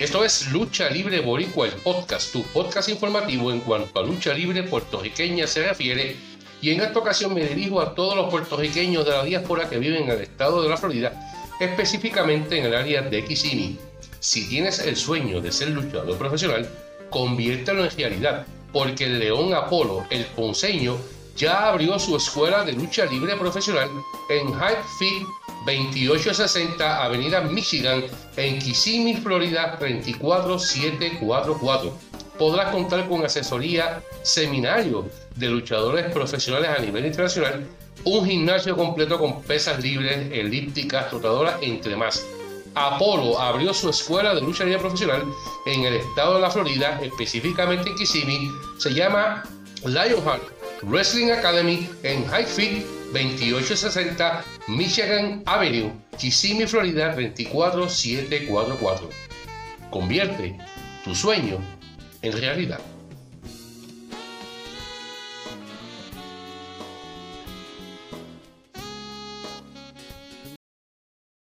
Esto es Lucha Libre Boricua, el podcast, tu podcast informativo en cuanto a lucha libre puertorriqueña se refiere. Y en esta ocasión me dirijo a todos los puertorriqueños de la diáspora que viven en el estado de la Florida, específicamente en el área de Kissimmee. Si tienes el sueño de ser luchador profesional, conviértelo en realidad, porque el León Apolo, el ponceño, ya abrió su escuela de lucha libre profesional en Hyde Field 2860 Avenida Michigan en Kissimmee, Florida 34744. Podrás contar con asesoría, seminario de luchadores profesionales a nivel internacional, un gimnasio completo con pesas libres, elípticas, trotadoras, entre más. Apolo abrió su escuela de lucha libre profesional en el estado de la Florida, específicamente en Kissimmee. Se llama Lionheart Wrestling Academy en Highfield 2860 Michigan Avenue, Kissimmee, Florida 24744. Convierte tu sueño en realidad.